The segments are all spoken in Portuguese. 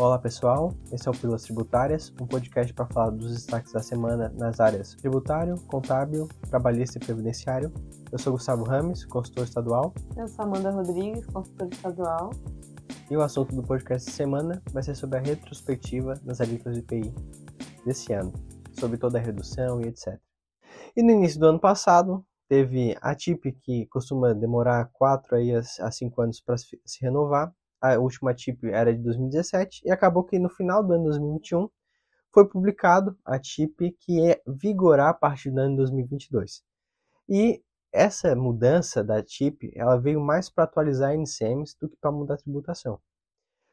Olá pessoal, esse é o Pílulas Tributárias, um podcast para falar dos destaques da semana nas áreas tributário, contábil, trabalhista e previdenciário. Eu sou Gustavo Rames, consultor estadual. Eu sou Amanda Rodrigues, consultor estadual. E o assunto do podcast de semana vai ser sobre a retrospectiva das alíquotas de IPI desse ano, sobre toda a redução e etc. E no início do ano passado, teve a TIP, que costuma demorar 4 a 5 anos para se renovar, a última TIP era de 2017 e acabou que no final do ano 2021 foi publicado a TIP que é vigorar a partir do ano 2022. E essa mudança da TIP, ela veio mais para atualizar a NCMs do que para mudar a tributação.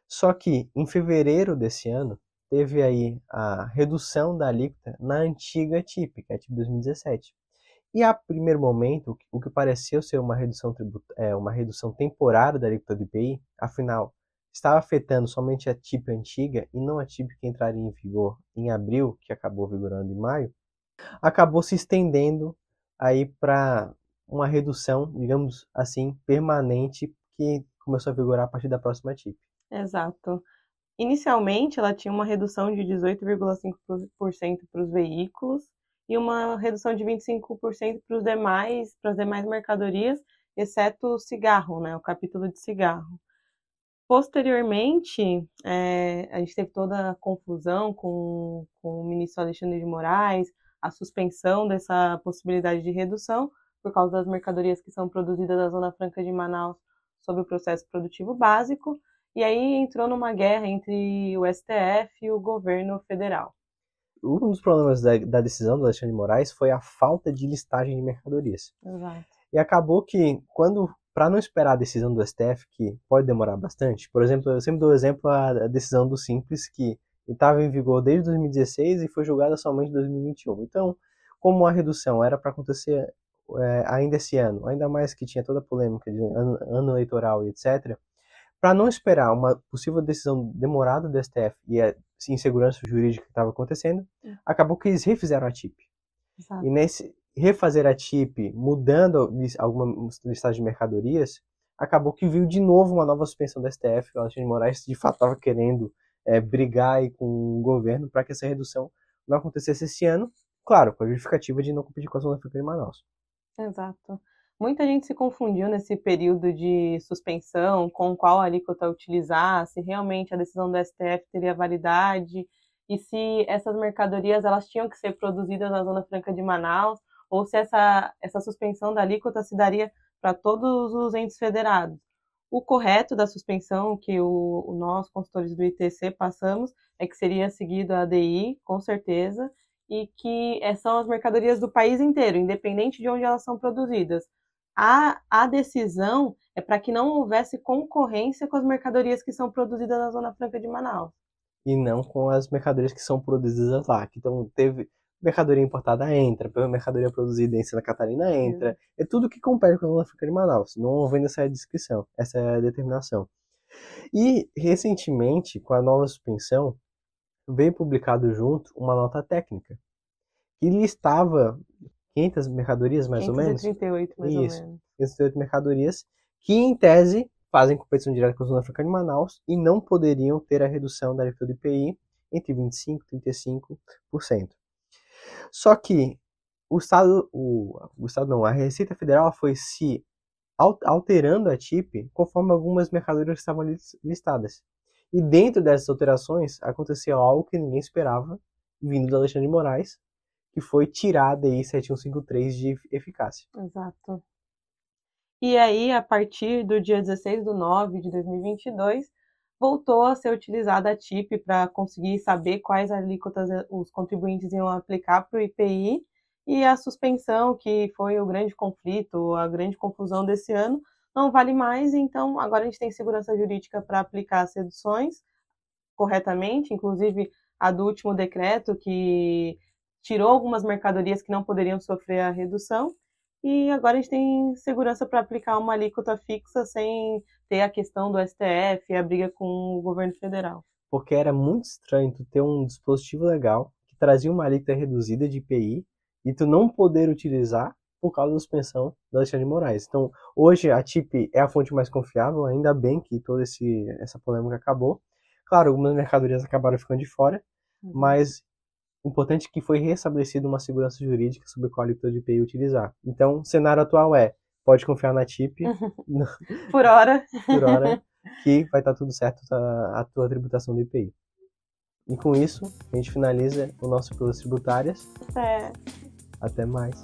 Só que em fevereiro desse ano teve aí a redução da alíquota na antiga TIP, que é a TIP 2017. E a primeiro momento, o que pareceu ser uma redução, é, uma redução temporária da alíquota do IPI, afinal, estava afetando somente a TIP antiga e não a TIP que entraria em vigor em abril, que acabou vigorando em maio, acabou se estendendo aí para uma redução, digamos assim, permanente que começou a vigorar a partir da próxima TIP. Exato. Inicialmente, ela tinha uma redução de 18,5% para os veículos e uma redução de 25% para os demais, para as demais mercadorias, exceto o cigarro, né, o capítulo de cigarro. Posteriormente, é, a gente teve toda a confusão com, com o ministro Alexandre de Moraes, a suspensão dessa possibilidade de redução por causa das mercadorias que são produzidas na Zona Franca de Manaus sob o processo produtivo básico, e aí entrou numa guerra entre o STF e o governo federal um dos problemas da, da, decisão do Alexandre de Moraes foi a falta de listagem de mercadorias. Exato. E acabou que, quando, para não esperar a decisão do STF, que pode demorar bastante, por exemplo, eu sempre dou exemplo a decisão do Simples, que estava em vigor desde 2016 e foi julgada somente em 2021. Então, como a redução era para acontecer é, ainda esse ano, ainda mais que tinha toda a polêmica de ano, ano eleitoral e etc., para não esperar uma possível decisão demorada do STF e insegurança jurídica que estava acontecendo, é. acabou que eles refizeram a TIP. Exato. E nesse refazer a TIP, mudando alguma listagem de mercadorias, acabou que viu de novo uma nova suspensão do STF. O Alexandre de Moraes de fato estava querendo é, brigar com o governo para que essa redução não acontecesse esse ano, claro, com a justificativa de não competir com a Zona Franca de Manaus. Exato. Muita gente se confundiu nesse período de suspensão com qual alíquota utilizar, se realmente a decisão do STF teria validade e se essas mercadorias elas tinham que ser produzidas na Zona Franca de Manaus ou se essa, essa suspensão da alíquota se daria para todos os entes federados. O correto da suspensão que o, nós, consultores do ITC, passamos é que seria seguido a ADI, com certeza, e que eh, são as mercadorias do país inteiro, independente de onde elas são produzidas a, a decisão é para que não houvesse concorrência com as mercadorias que são produzidas na Zona Franca de Manaus. E não com as mercadorias que são produzidas lá. Então, teve mercadoria importada entra, mercadoria produzida em Santa Catarina entra. Sim. É tudo que compete com a Zona Franca de Manaus. Não vem nessa descrição, essa é determinação. E, recentemente, com a nova suspensão, veio publicado junto uma nota técnica que listava 500 mercadorias, mais 538, ou menos? mais Isso, ou menos. 538 mercadorias, que em tese fazem competição direta com a Zona Franca de Manaus e não poderiam ter a redução da alíquota do IPI entre 25% e 35%. Só que o Estado, o, o Estado não, a Receita Federal foi se alterando a TIP conforme algumas mercadorias estavam listadas. E dentro dessas alterações aconteceu algo que ninguém esperava, vindo do Alexandre de Moraes, que foi tirar a DI 7153 de eficácia. Exato. E aí, a partir do dia 16 de 9 de 2022, voltou a ser utilizada a TIP para conseguir saber quais alíquotas os contribuintes iam aplicar para o IPI e a suspensão, que foi o grande conflito, a grande confusão desse ano, não vale mais, então agora a gente tem segurança jurídica para aplicar as reduções corretamente, inclusive a do último decreto que tirou algumas mercadorias que não poderiam sofrer a redução e agora a gente tem segurança para aplicar uma alíquota fixa sem ter a questão do STF e a briga com o governo federal. Porque era muito estranho tu ter um dispositivo legal que trazia uma alíquota reduzida de IPI e tu não poder utilizar por causa da suspensão do Alexandre de Moraes. Então, hoje a TIP é a fonte mais confiável, ainda bem que toda esse, essa polêmica acabou. Claro, algumas mercadorias acabaram ficando de fora, Uhum. mas importante é que foi restabelecida uma segurança jurídica sobre qual alíquota de IPI utilizar. Então, o cenário atual é, pode confiar na TIP Por hora. por hora, que vai estar tudo certo a, a tua tributação do IPI. E com isso, a gente finaliza o nosso Pílulas Tributárias. É. Até mais.